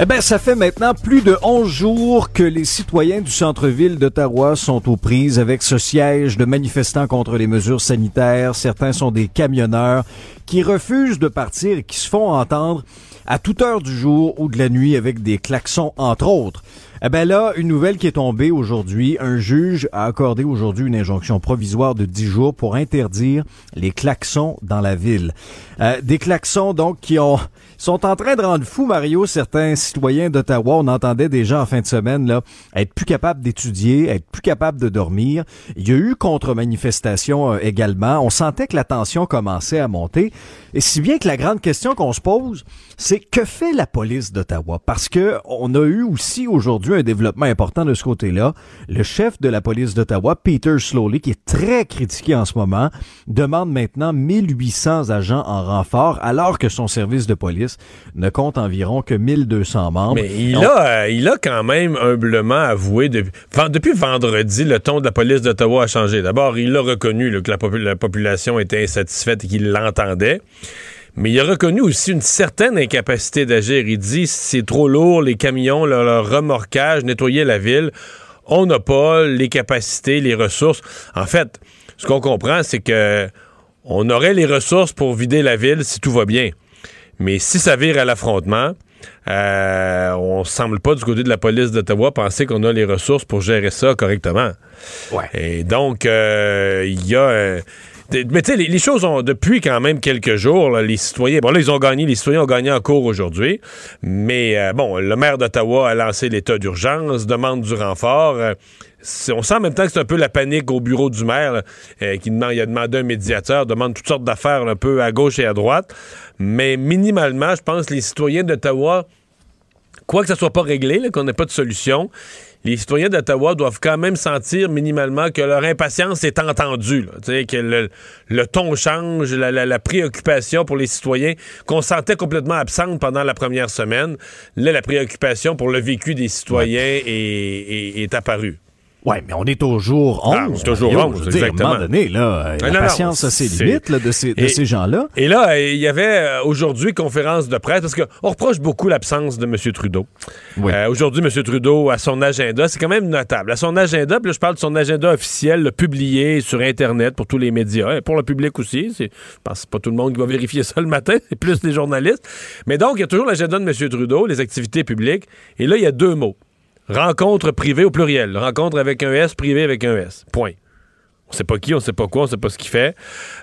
Eh bien, ça fait maintenant plus de 11 jours que les citoyens du centre-ville d'Ottawa sont aux prises avec ce siège de manifestants contre les mesures sanitaires. Certains sont des camionneurs qui refusent de partir et qui se font entendre à toute heure du jour ou de la nuit avec des klaxons, entre autres. Eh ben là, une nouvelle qui est tombée aujourd'hui. Un juge a accordé aujourd'hui une injonction provisoire de 10 jours pour interdire les klaxons dans la ville. Euh, des klaxons, donc, qui ont sont en train de rendre fou, Mario, certains citoyens d'Ottawa. On entendait déjà en fin de semaine là, être plus capables d'étudier, être plus capables de dormir. Il y a eu contre-manifestation euh, également. On sentait que la tension commençait à monter. Et si bien que la grande question qu'on se pose, c'est que fait la police d'Ottawa? Parce que on a eu aussi aujourd'hui un développement important de ce côté-là. Le chef de la police d'Ottawa, Peter Slowly, qui est très critiqué en ce moment, demande maintenant 1800 agents en renfort, alors que son service de police ne compte environ que 1200 membres. Mais il, a, euh, il a quand même humblement avoué, depuis, depuis vendredi, le ton de la police d'Ottawa a changé. D'abord, il a reconnu que la, la population était insatisfaite et qu'il l'entendait. Mais il a reconnu aussi une certaine incapacité d'agir. Il dit c'est trop lourd, les camions, leur, remorquage, nettoyer la ville. On n'a pas les capacités, les ressources. En fait, ce qu'on comprend, c'est que on aurait les ressources pour vider la ville si tout va bien. Mais si ça vire à l'affrontement, euh, on semble pas du côté de la police d'Ottawa penser qu'on a les ressources pour gérer ça correctement. Ouais. Et donc, euh, il y a... Euh, mais tu sais, les, choses ont, depuis quand même quelques jours, les citoyens, bon là, ils ont gagné, les citoyens ont gagné en cours aujourd'hui, mais euh, bon, le maire d'Ottawa a lancé l'état d'urgence, demande du renfort. Euh, on sent en même temps que c'est un peu la panique au bureau du maire, euh, qui demande, il a demandé un médiateur, demande toutes sortes d'affaires un peu à gauche et à droite, mais minimalement, je pense que les citoyens d'Ottawa, quoi que ça soit pas réglé, qu'on n'ait pas de solution, les citoyens d'Ottawa doivent quand même sentir minimalement que leur impatience est entendue, que le, ton change, la, préoccupation pour les citoyens qu'on sentait complètement absente pendant la première semaine. Là, la préoccupation pour le vécu des citoyens est apparue. Oui, mais on est toujours 11. Ah, toujours 11, exactement. à un moment donné, là, la patience a ses limites là, de ces, de ces gens-là. Et là, il y avait euh, aujourd'hui conférence de presse, parce qu'on reproche beaucoup l'absence de M. Trudeau. Oui. Euh, aujourd'hui, M. Trudeau, à son agenda, c'est quand même notable. À son agenda, puis là, je parle de son agenda officiel, le publié sur Internet pour tous les médias, et pour le public aussi. Je pense pas tout le monde qui va vérifier ça le matin, c'est plus les journalistes. Mais donc, il y a toujours l'agenda de M. Trudeau, les activités publiques, et là, il y a deux mots. Rencontre privée au pluriel. Rencontre avec un S, privé avec un S. Point. On sait pas qui, on sait pas quoi, on sait pas ce qu'il fait.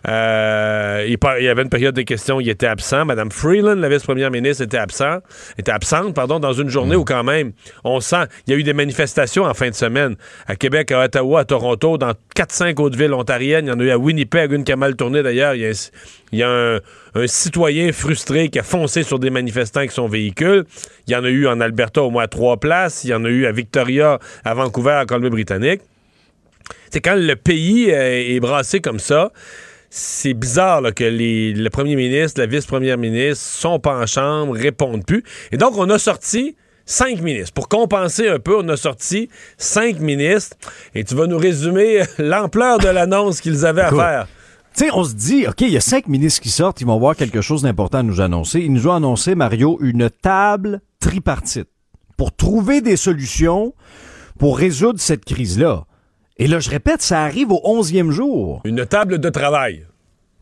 Euh, il, y avait une période de questions, il était absent. Madame Freeland, la vice-première ministre, était absent, était absente, pardon, dans une journée mm. où quand même, on sent, il y a eu des manifestations en fin de semaine à Québec, à Ottawa, à Toronto, dans 4-5 autres villes ontariennes. Il y en a eu à Winnipeg, une qui a mal tourné d'ailleurs. Il y a, un, un, citoyen frustré qui a foncé sur des manifestants avec son véhicule. Il y en a eu en Alberta au moins à trois places. Il y en a eu à Victoria, à Vancouver, à Colombie-Britannique c'est quand le pays euh, est brassé comme ça, c'est bizarre que le premier ministre, la vice-première ministre sont pas en chambre, répondent plus. Et donc, on a sorti cinq ministres. Pour compenser un peu, on a sorti cinq ministres. Et tu vas nous résumer l'ampleur de l'annonce qu'ils avaient à faire. Tu sais, on se dit, OK, il y a cinq ministres qui sortent, ils vont avoir quelque chose d'important à nous annoncer. Ils nous ont annoncé, Mario, une table tripartite pour trouver des solutions pour résoudre cette crise-là. Et là, je répète, ça arrive au onzième jour. Une table de travail.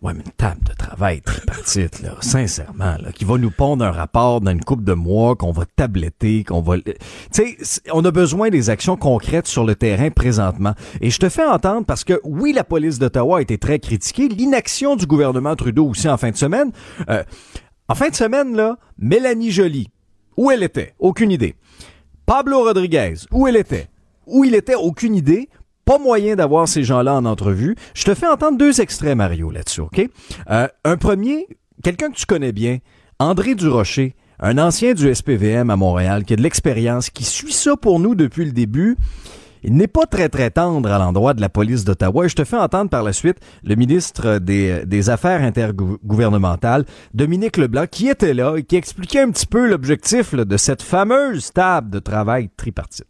Ouais, mais une table de travail tripartite, là, sincèrement, là, qui va nous pondre un rapport dans une coupe de mois, qu'on va tabletter, qu'on va... Tu sais, on a besoin des actions concrètes sur le terrain présentement. Et je te fais entendre parce que, oui, la police d'Ottawa a été très critiquée, l'inaction du gouvernement Trudeau aussi en fin de semaine. Euh, en fin de semaine, là, Mélanie Joly, où elle était? Aucune idée. Pablo Rodriguez, où elle était? Où il était? Aucune idée pas moyen d'avoir ces gens-là en entrevue. Je te fais entendre deux extraits, Mario, là-dessus, OK? Euh, un premier, quelqu'un que tu connais bien, André Durocher, un ancien du SPVM à Montréal, qui a de l'expérience, qui suit ça pour nous depuis le début. il n'est pas très très tendre à l'endroit de la police d'Ottawa. Et je te fais entendre par la suite le ministre des, des Affaires intergouvernementales, Dominique Leblanc, qui était là et qui expliquait un petit peu l'objectif de cette fameuse table de travail tripartite.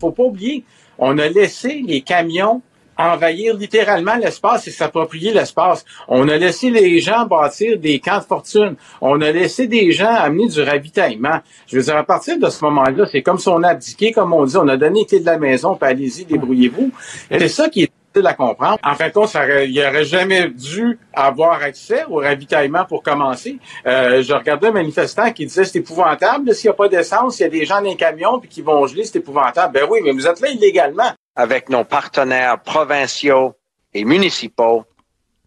Faut pas oublier, on a laissé les camions envahir littéralement l'espace et s'approprier l'espace. On a laissé les gens bâtir des camps de fortune. On a laissé des gens amener du ravitaillement. Je veux dire, à partir de ce moment-là, c'est comme si on a abdiqué, comme on dit, on a donné les clés de la maison, puis allez-y, débrouillez-vous. C'est ça qui est à comprendre. En fin de compte, ça il aurait jamais dû avoir accès au ravitaillement pour commencer. Euh, je regardais un manifestant qui disait c'est épouvantable, s'il n'y a pas d'essence, il y a des gens dans les camions puis qui vont geler, c'est épouvantable. Ben oui, mais vous êtes là illégalement avec nos partenaires provinciaux et municipaux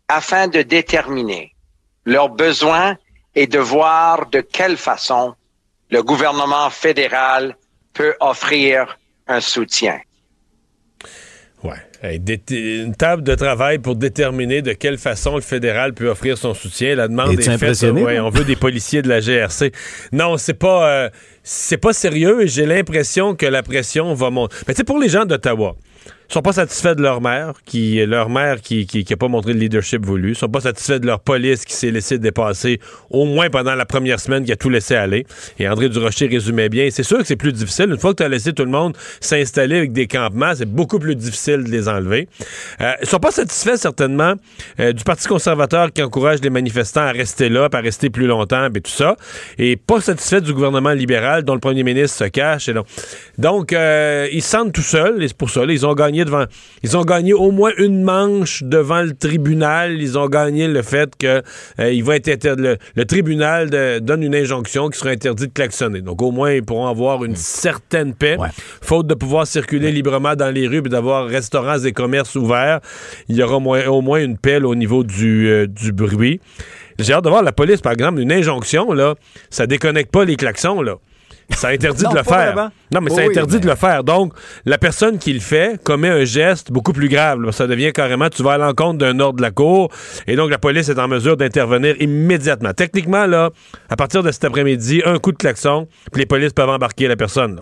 afin de déterminer leurs besoins et de voir de quelle façon le gouvernement fédéral peut offrir un soutien. Une table de travail pour déterminer de quelle façon le fédéral peut offrir son soutien. La demande est, faite. Ouais, on veut des policiers de la GRC. Non, c'est pas euh, c'est pas sérieux et j'ai l'impression que la pression va monter. Mais tu sais, pour les gens d'Ottawa, sont pas satisfaits de leur maire, qui leur mère qui, qui, pas montré le leadership voulu, sont pas satisfaits de leur police qui s'est laissé dépasser au moins pendant la première semaine qui a tout laissé aller. Et André Durocher résumait bien. C'est sûr que c'est plus difficile. Une fois que tu as laissé tout le monde s'installer avec des campements, c'est beaucoup plus difficile de les enlever. Euh, ils sont pas satisfaits certainement euh, du Parti conservateur qui encourage les manifestants à rester là, à rester plus longtemps, et tout ça. Et pas satisfaits du gouvernement libéral dont le premier ministre se cache. Et donc, donc euh, ils se sentent tout seuls et c'est pour ça. Là, ils ont gagné devant. Ils ont gagné au moins une manche devant le tribunal. Ils ont gagné le fait que euh, il va être le, le, tribunal donne une injonction qui sera interdit de klaxonner. Donc au moins ils pourront avoir une certaine paix, faute de pouvoir circuler librement dans les rues et d'avoir restaurants et commerces ouverts. Il y aura au moins, une paix au niveau du, euh, du bruit. J'ai hâte de voir la police, par exemple, une injonction, là, ça déconnecte pas les klaxons, là. Ça interdit de le faire. Non, mais ça interdit de le faire. Donc, la personne qui le fait commet un geste beaucoup plus grave. Ça devient carrément, tu vas à l'encontre d'un ordre de la cour, et donc la police est en mesure d'intervenir immédiatement. Techniquement, là, à partir de cet après-midi, un coup de klaxon, puis les polices peuvent embarquer la personne.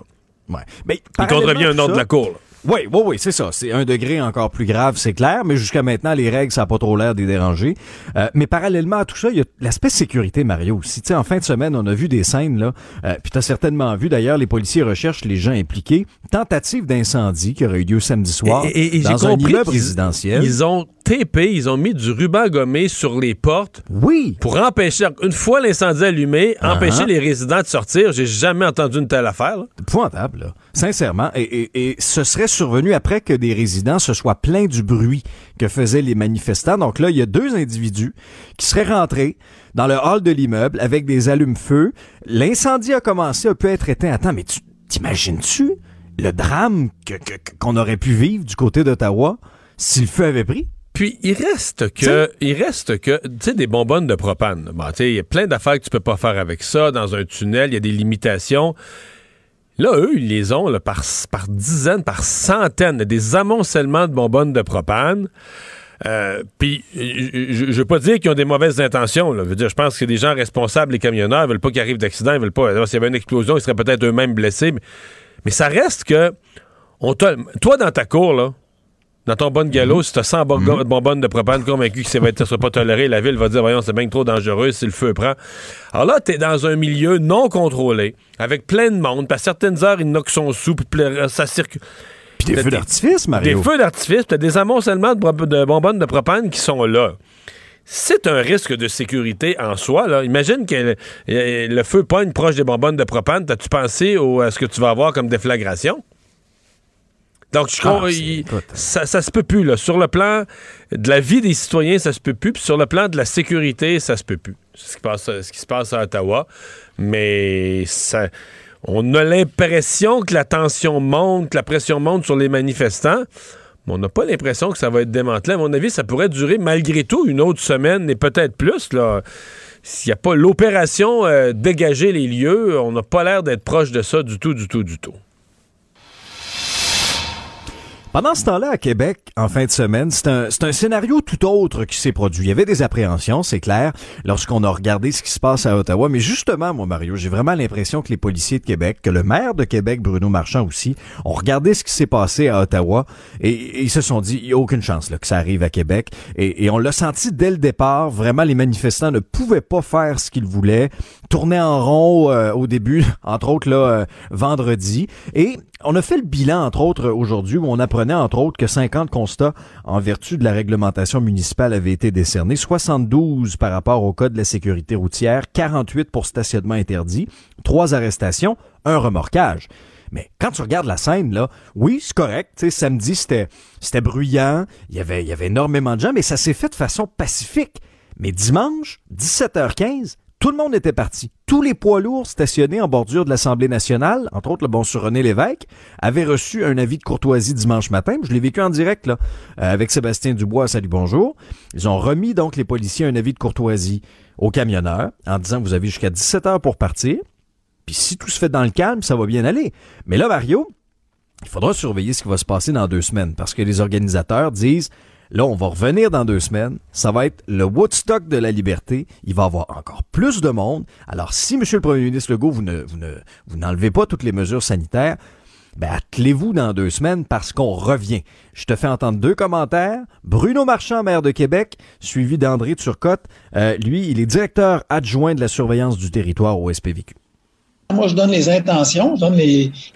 Ouais. Mais, Il contrevient un ordre de la cour. Oui, oui, oui, c'est ça. C'est un degré encore plus grave, c'est clair, mais jusqu'à maintenant, les règles, ça n'a pas trop l'air d'y déranger. Euh, mais parallèlement à tout ça, il y a l'aspect sécurité, Mario. Si, tu sais, en fin de semaine, on a vu des scènes, là, euh, puis as certainement vu, d'ailleurs, les policiers recherchent les gens impliqués. Tentative d'incendie qui aurait eu lieu samedi soir et, dans un immeuble résidentiel. Ils ont TP, ils ont mis du ruban gommé sur les portes. Oui. Pour empêcher, une fois l'incendie allumé, uh-huh. empêcher les résidents de sortir. J'ai jamais entendu une telle affaire. Pointable, là. Sincèrement. Et, ce serait survenu après que des résidents se soient plaints du bruit que faisaient les manifestants. Donc là, il y a deux individus qui seraient rentrés dans le hall de l'immeuble avec des allumes-feu. L'incendie a commencé, a pu être éteint. Attends, mais tu t'imagines-tu le drame qu'on aurait pu vivre du côté d'Ottawa si le feu avait pris? Puis il reste que, il reste que, tu sais, des bonbonnes de propane. Bon, tu sais, il y a plein d'affaires que tu peux pas faire avec ça dans un tunnel. Il y a des limitations. Là, eux, ils les ont par, par dizaines, par centaines, des amoncellements de bonbonnes de propane. Euh, puis, je, ne veux pas dire qu'ils ont des mauvaises intentions. Là. Je veux dire, je pense que des gens responsables, les camionneurs, ils veulent pas qu'il arrive d'accident, ils veulent pas. S'il y avait une explosion, ils seraient peut-être eux-mêmes blessés. Mais, mais, ça reste que, on toi, dans ta cour, là, dans ton bon galop, mhm. si t'as 100 mhm. bonbonnes de propane convaincu que ça va sera pas toléré, la ville va dire, voyons, c'est bien trop dangereux si le feu prend. Alors là, t'es dans un milieu non contrôlé, avec plein de monde, puis à certaines heures, il knock son sou, puis ça circule. Puis des feux d'artifice, Mario. Des feux d'artifice, t'as des amoncellements de, de bonbonnes de propane qui sont là c'est un risque de sécurité en soi. Là. Imagine que le, feu pogne proche des bonbonnes de propane. T'as-tu pensé à ce que tu vas avoir comme déflagration? Donc, je crois, ah, ça, ça se peut plus. Là. Sur le plan de la vie des citoyens, ça se peut plus. Puis sur le plan de la sécurité, ça se peut plus. C'est ce qui, passe, ce qui se passe à Ottawa. Mais ça, on a l'impression que la tension monte, que la pression monte sur les manifestants. Mais on n'a pas l'impression que ça va être démantelé. À mon avis, ça pourrait durer malgré tout une autre semaine et peut-être plus. Là. S'il n'y a pas l'opération euh, dégager les lieux, on n'a pas l'air d'être proche de ça du tout, du tout, du tout. Pendant ce temps-là, à Québec, en fin de semaine, c'est un, un, scénario tout autre qui s'est produit. Il y avait des appréhensions, c'est clair, lorsqu'on a regardé ce qui se passe à Ottawa. Mais justement, moi, Mario, j'ai vraiment l'impression que les policiers de Québec, que le maire de Québec, Bruno Marchand aussi, ont regardé ce qui s'est passé à Ottawa et, ils se sont dit, il n'y a aucune chance là, que ça arrive à Québec. Et, et on l'a senti dès le départ. Vraiment, les manifestants ne pouvaient pas faire ce qu'ils voulaient, tourner en rond euh, au début, entre autres là, euh, vendredi. Et on a fait le bilan, entre autres, aujourd'hui, où on apprenait, entre autres, que 50 constats en vertu de la réglementation municipale avaient été décernés, 72 par rapport au code de la sécurité routière, 48 pour stationnement interdit, trois arrestations, un remorquage. Mais quand tu regardes la scène, là, oui, c'est correct. samedi, c'était, c'était bruyant. Il y avait, il y avait énormément de gens, mais ça s'est fait de façon pacifique. Mais dimanche, 17h15, tout le monde était parti. Tous les poids lourds stationnés en bordure de l'Assemblée nationale, entre autres le bon sur René Lévesque, avaient reçu un avis de courtoisie dimanche matin. Je l'ai vécu en direct là, euh, avec Sébastien Dubois. Salut, bonjour. Ils ont remis donc les policiers un avis de courtoisie aux camionneurs en disant vous avez jusqu'à 17 heures pour partir. Puis si tout se fait dans le calme, ça va bien aller. Mais là, Mario, il faudra surveiller ce qui va se passer dans deux semaines parce que les organisateurs disent Là, on va revenir dans deux semaines. Ça va être le Woodstock de la liberté. Il va y avoir encore plus de monde. Alors, si, Monsieur le Premier ministre Legault, vous ne, vous ne, vous n'enlevez pas toutes les mesures sanitaires, ben, attelez-vous dans deux semaines parce qu'on revient. Je te fais entendre deux commentaires. Bruno Marchand, maire de Québec, suivi d'André Turcotte. Euh, lui, il est directeur adjoint de la surveillance du territoire au SPVQ. Moi, je donne les intentions, je donne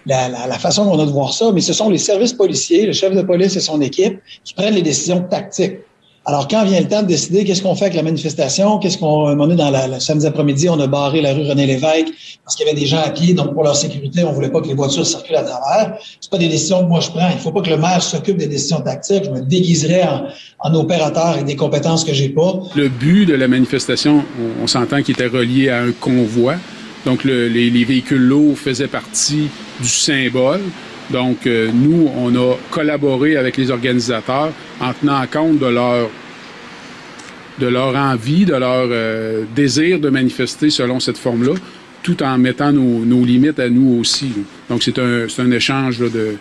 la, la, la, façon qu'on a de voir ça, mais ce sont les services policiers, le chef de police et son équipe qui prennent les décisions tactiques. Alors, quand vient le temps de décider qu'est-ce qu'on fait avec la manifestation, qu'est-ce qu'on a dans la, le samedi après-midi, on a barré la rue René Lévesque parce qu'il y avait des gens à pied, donc pour leur sécurité, on voulait pas que les voitures circulent à travers. C'est pas des décisions que moi je prends. Il faut pas que le maire s'occupe des décisions tactiques. Je me déguiserais en, en opérateur avec des compétences que j'ai pas. Le but de la manifestation, on, on s'entend qu'il était relié à un convoi. Donc, le, les, les, véhicules lourds faisaient partie du symbole. Donc, euh, nous, on a collaboré avec les organisateurs en tenant compte de leur de leur envie, de leur euh, désir de manifester selon cette forme-là, tout en mettant nos, nos, limites à nous aussi. Donc, c'est un, un échange là, de, euh,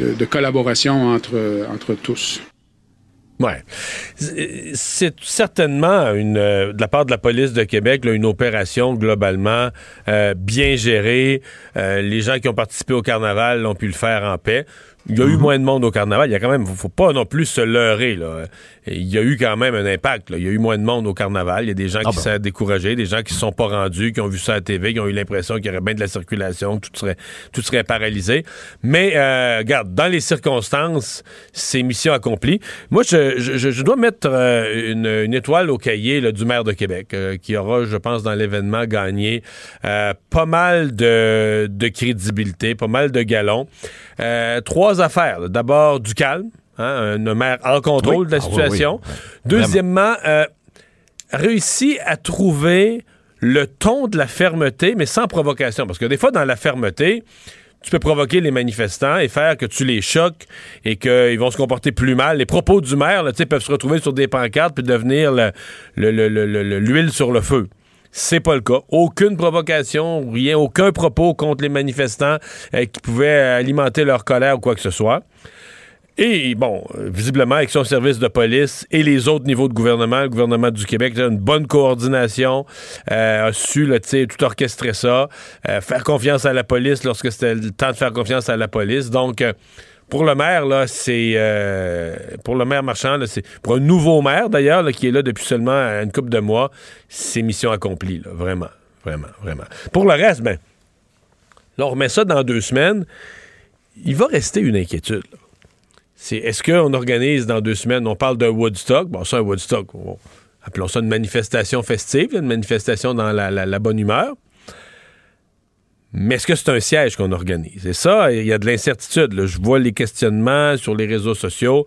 de, de, collaboration entre, entre tous. Ouais. C'est certainement une, euh, de la part de la police de Québec là, une opération globalement euh, bien gérée. Euh, les gens qui ont participé au carnaval ont pu le faire en paix. Il y a eu moins de monde au carnaval. Il y a quand même, faut pas non plus se leurrer. Là. Il y a eu quand même un impact. Là. Il y a eu moins de monde au carnaval. Il y a des gens ah qui bon. sont découragés, des gens qui se sont pas rendus, qui ont vu ça à la TV, qui ont eu l'impression qu'il y aurait bien de la circulation, que tout serait, tout serait paralysé. Mais, euh, regarde, dans les circonstances, c'est mission accomplie. Moi, je, je, je dois mettre euh, une, une, étoile au cahier là, du maire de Québec, euh, qui aura, je pense, dans l'événement gagné euh, pas mal de, de crédibilité, pas mal de galons. trois affaires. D'abord, du calme. Hein, un maire en contrôle oui. de la situation. Ah, oui, oui. Deuxièmement, euh, réussi à trouver le ton de la fermeté, mais sans provocation. Parce que des fois, dans la fermeté, tu peux provoquer les manifestants et faire que tu les choques et qu'ils vont se comporter plus mal. Les propos du maire là, peuvent se retrouver sur des pancartes puis devenir l'huile sur le feu. C'est pas le cas. Aucune provocation, rien, aucun propos contre les manifestants euh, qui pouvaient alimenter leur colère ou quoi que ce soit. Et bon, visiblement, avec son service de police et les autres niveaux de gouvernement, le gouvernement du Québec, une bonne coordination, euh, a su tout orchestrer ça, euh, faire confiance à la police lorsque c'était le temps de faire confiance à la police. Donc, euh, pour le maire, là, c'est pour le maire marchand, c'est pour un nouveau maire d'ailleurs, qui est là depuis seulement une couple de mois, c'est mission accomplie, vraiment, vraiment, vraiment. Pour le reste, ben, là, on remet ça dans deux semaines. Il va rester une inquiétude. Là c'est est-ce qu'on organise dans deux semaines, on parle d'un Woodstock, bon, ça, un Woodstock, on, appelons ça une manifestation festive, une manifestation dans la, la, la bonne humeur. Mais est-ce que c'est un siège qu'on organise? Et ça, il y a de l'incertitude. Je vois les questionnements sur les réseaux sociaux.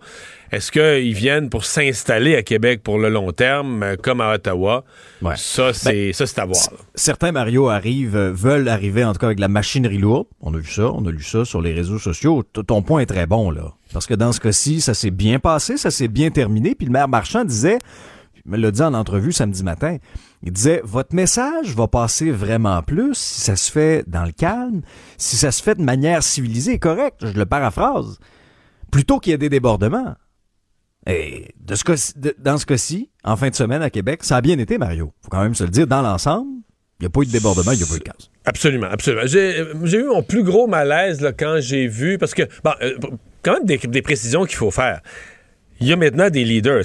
Est-ce qu'ils viennent pour s'installer à Québec pour le long terme, euh, comme à Ottawa? Ouais. Ça, c'est ben, à voir. Certains, Mario, arrivent, euh, veulent arriver, en tout cas, avec la machinerie lourde. On a vu ça, on a lu ça sur les réseaux sociaux. Ton point est très bon, là. Parce que dans ce cas-ci, ça s'est bien passé, ça s'est bien terminé. Puis le maire Marchand disait, me l'a dit en entrevue samedi matin. Il disait, votre message va passer vraiment plus si ça se fait dans le calme, si ça se fait de manière civilisée et correcte, je le paraphrase, plutôt qu'il y ait des débordements. Et dans ce cas-ci, en fin de semaine à Québec, ça a bien été, Mario. faut quand même se le dire, dans l'ensemble, il n'y a pas eu de débordement, il n'y a pas eu de casse. Absolument, absolument. J'ai eu mon plus gros malaise quand j'ai vu, parce que, bon, euh, quand même des précisions qu'il faut faire il y a maintenant des leaders.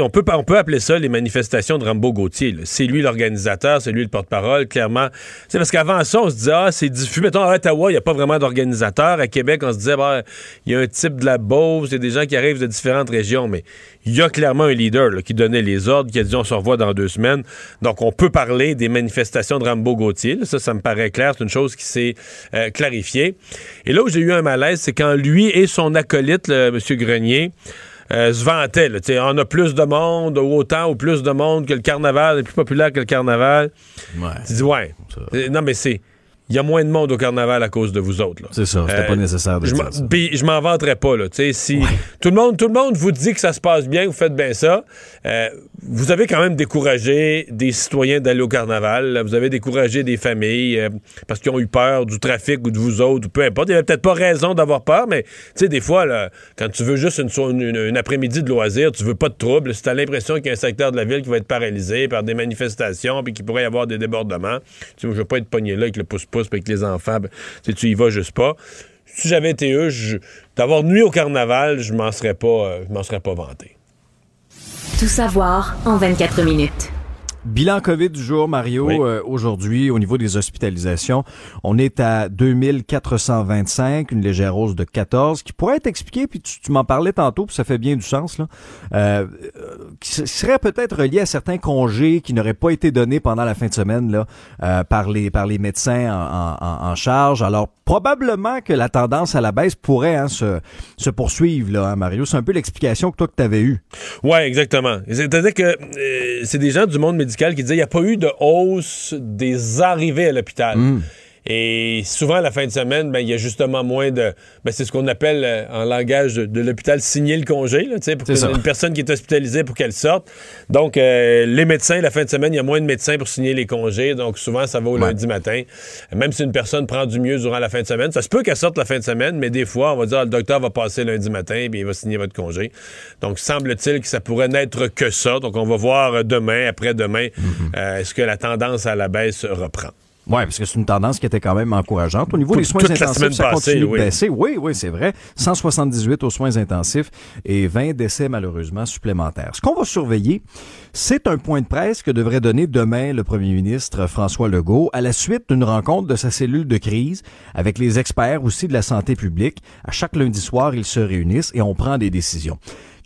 on, peut, on peut appeler ça les manifestations de Rambo Gauthier. C'est lui l'organisateur, c'est lui le porte-parole, clairement. C'est parce qu'avant ça, on se disait, ah, c'est diffus. Mettons, à Ottawa, il n'y a pas vraiment d'organisateur. À Québec, on se disait, bah, il y a un type de la Beauce, il y a des gens qui arrivent de différentes régions, mais il y a clairement un leader qui donnait les ordres, qui a dit, on se revoit dans deux semaines. Donc, on peut parler des manifestations de Rambo Gauthier. Ça, ça me paraît clair. C'est une chose qui s'est euh, clarifiée. Et là où j'ai eu un malaise, c'est quand lui et son acolyte, M. Grenier, euh, se vantait. Là, on a plus de monde, autant ou plus de monde que le carnaval, est plus populaire que le carnaval. Ouais. Tu dis, ouais. Euh, non, mais c'est il y a moins de monde au carnaval à cause de vous autres. C'est ça, c'était pas euh, nécessaire de je ça. Puis je m'en vanterais pas. Là, si tout, le monde, tout le monde vous dit que ça se passe bien, vous faites bien ça, euh, vous avez quand même découragé des citoyens d'aller au carnaval. Vous avez découragé des familles euh, parce qu'ils ont eu peur du trafic ou de vous autres, ou peu importe. Il n'y avait peut-être pas raison d'avoir peur, mais des fois, là, quand tu veux juste une, une, après-midi de loisir, tu veux pas de trouble. Si tu as l'impression qu'il y a un secteur de la ville qui va être paralysé par des manifestations puis qu'il pourrait y avoir des débordements, tu je veux pas être pogné là avec le pouce-pouce avec les enfants, ben, tu y vas juste pas. Si j'avais été eux, d'avoir nuit au carnaval, je m'en serais pas, euh, je m'en serais pas vanté. Tout savoir en 24 minutes. Bilan COVID du jour, Mario. Euh, aujourd'hui, au niveau des hospitalisations, on est à 2425, une légère hausse de 14, qui pourrait être expliquée, puis tu, m'en parlais tantôt, puis ça fait bien du sens, là, euh, qui serait peut-être relié à certains congés qui n'auraient pas été donnés pendant la fin de semaine là, euh, par, les, par les médecins en, en, en, charge. Alors, probablement que la tendance à la baisse pourrait hein, se, se poursuivre, là, hein, Mario. C'est un peu l'explication que toi que tu avais eue. Oui, exactement. C'est-à-dire que euh, c'est des gens du monde médical qui disait qu'il n'y a pas eu de hausse des arrivées à l'hôpital. Hmm. Et souvent, à la fin de semaine, ben, il y a justement moins de. Ben, c'est ce qu'on appelle euh, en langage de, l'hôpital signer le congé, là, pour une personne qui est hospitalisée pour qu'elle sorte. Donc, euh, les médecins, la fin de semaine, il y a moins de médecins pour signer les congés. Donc, souvent, ça va au lundi matin. Même si une personne prend du mieux durant la fin de semaine, ça se peut qu'elle sorte la fin de semaine, mais des fois, on va dire, ah, le docteur va passer lundi matin et il va signer votre congé. Donc, semble-t-il que ça pourrait n'être que ça. Donc, on va voir demain, après-demain, mm-hmm. euh, est-ce que la tendance à la baisse reprend. Oui, parce que c'est une tendance qui était quand même encourageante. Au niveau des soins intensifs, ça continue de baisser. Oui, oui, c'est vrai. 178 aux soins intensifs et 20 décès malheureusement supplémentaires. Ce qu'on va surveiller, c'est un point de presse que devrait donner demain le premier ministre François Legault à la suite d'une rencontre de sa cellule de crise avec les experts aussi de la santé publique. À chaque lundi soir, ils se réunissent et on prend des décisions.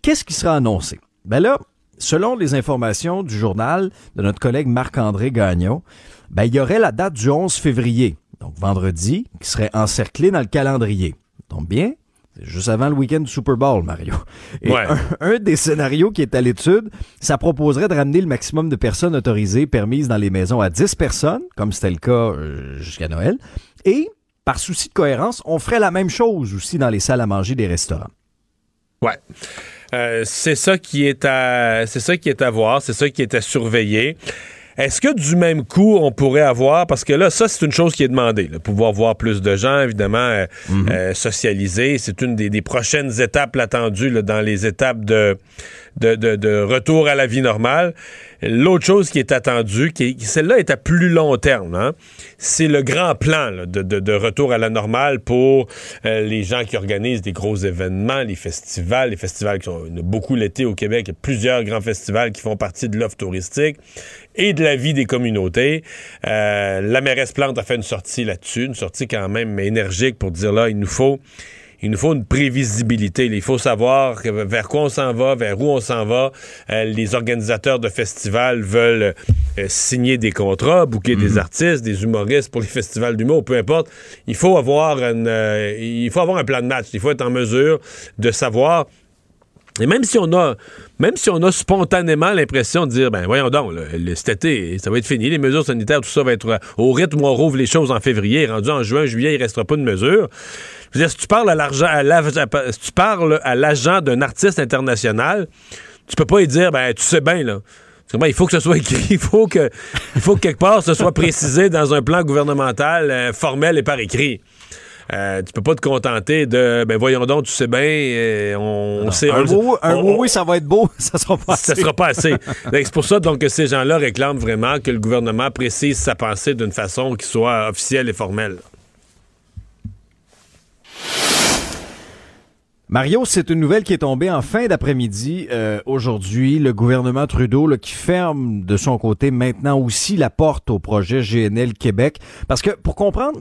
Qu'est-ce qui sera annoncé? Ben là, selon les informations du journal de notre collègue Marc-André Gagnon, ben, il y aurait la date du 11 février, donc vendredi, qui serait encerclée dans le calendrier. Donc bien, c'est juste avant le week-end du Super Bowl, Mario. Et un, des scénarios qui est à l'étude, ça proposerait de ramener le maximum de personnes autorisées permises dans les maisons à 10 personnes, comme c'était le cas euh, jusqu'à Noël. Et, par souci de cohérence, on ferait la même chose aussi dans les salles à manger des restaurants. Ouais. Euh, c'est ça qui est à c'est ça qui est à voir, c'est ça qui est à surveiller. Est-ce que du même coup, on pourrait avoir, parce que là, ça, c'est une chose qui est demandée, pouvoir voir plus de gens, évidemment, euh, mhm. euh, socialiser. C'est une des, prochaines étapes attendues dans les étapes de, de, retour à la vie normale. L'autre chose qui est attendue, qui, celle-là est à plus long terme, hein, c'est le grand plan de, retour à la normale pour euh, les gens qui organisent des gros événements, les festivals, les festivals qui sont beaucoup l'été au Québec, plusieurs grands festivals qui font partie de l'offre touristique et de la vie des communautés. Euh, la mairesse Plante a fait une sortie là-dessus, une sortie quand même énergique pour dire là, il nous faut il nous faut une prévisibilité. Il faut savoir vers quoi on s'en va, vers où on s'en va. Euh, les organisateurs de festivals veulent euh, signer des contrats, booker des mhm. artistes, des humoristes pour les festivals d'humour, peu importe. Il faut avoir une, il faut avoir un plan de match. Il faut être en mesure de savoir et même si on a, même si on a spontanément l'impression de dire, ben voyons donc, cet été, ça va être fini, les mesures sanitaires, tout ça va être au rythme où on rouvre les choses en février, rendu en juin, juillet, il ne restera pas de mesures. Je veux dire, si tu parles à l'argent, si tu parles à l'agent d'un artiste international, tu peux pas lui dire, ben tu sais bien là. il faut que ce soit écrit, il faut que, il faut que quelque part ce soit précisé dans un plan gouvernemental euh, formel et par écrit. Euh, tu peux pas te contenter de ben voyons donc, tu sais bien, on, sait. Un, oui, ça va être beau, ça sera pas assez. Ça sera pas assez. C'est pour ça donc que ces gens-là réclament vraiment que le gouvernement précise sa pensée d'une façon qui soit officielle et formelle. Mario, c'est une nouvelle qui est tombée en fin d'après-midi euh, aujourd'hui. Le gouvernement Trudeau qui ferme de son côté maintenant aussi la porte au projet GNL Québec. Parce que pour comprendre,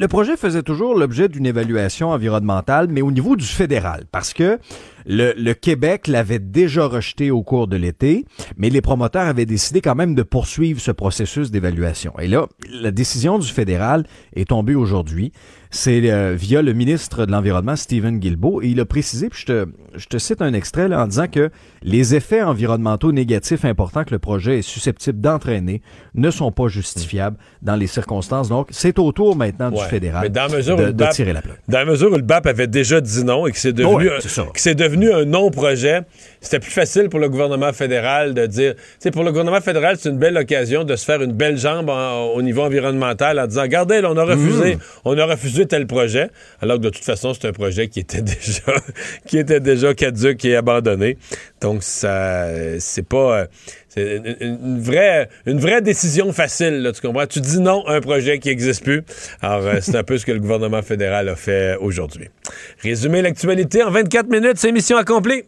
le projet faisait toujours l'objet d'une évaluation environnementale, mais au niveau du fédéral. Parce que le, Québec l'avait déjà rejeté au cours de l'été, mais les promoteurs avaient décidé quand même de poursuivre ce processus d'évaluation. Et là, la décision du fédéral est tombée aujourd'hui. C'est euh, via le ministre de l'Environnement, Stephen Guilbeault, et il a précisé, puis je te, je te cite un extrait là, en disant que les effets environnementaux négatifs importants que le projet est susceptible d'entraîner ne sont pas justifiables dans les circonstances. Donc, c'est au tour maintenant du fédéral de, tirer la plaque. Dans la mesure où le BAP avait déjà dit non et que c'est devenu, devenu un non-projet, c'était plus facile pour le gouvernement fédéral de dire. Tu pour le gouvernement fédéral, c'est une belle occasion de se faire une belle jambe au niveau environnemental en disant Regardez, on a refusé, mm. on a refusé tel projet, alors que de toute façon, c'est un projet qui était déjà, qui était déjà caduque et abandonné. Donc, ça, c'est pas. C'est une, vraie, une vraie décision facile, tu comprends? Tu dis non à un projet qui n'existe plus. Alors, euh, c'est un peu ce que le gouvernement fédéral a fait aujourd'hui. Résumer l'actualité en 24 minutes, c'est mission accomplie.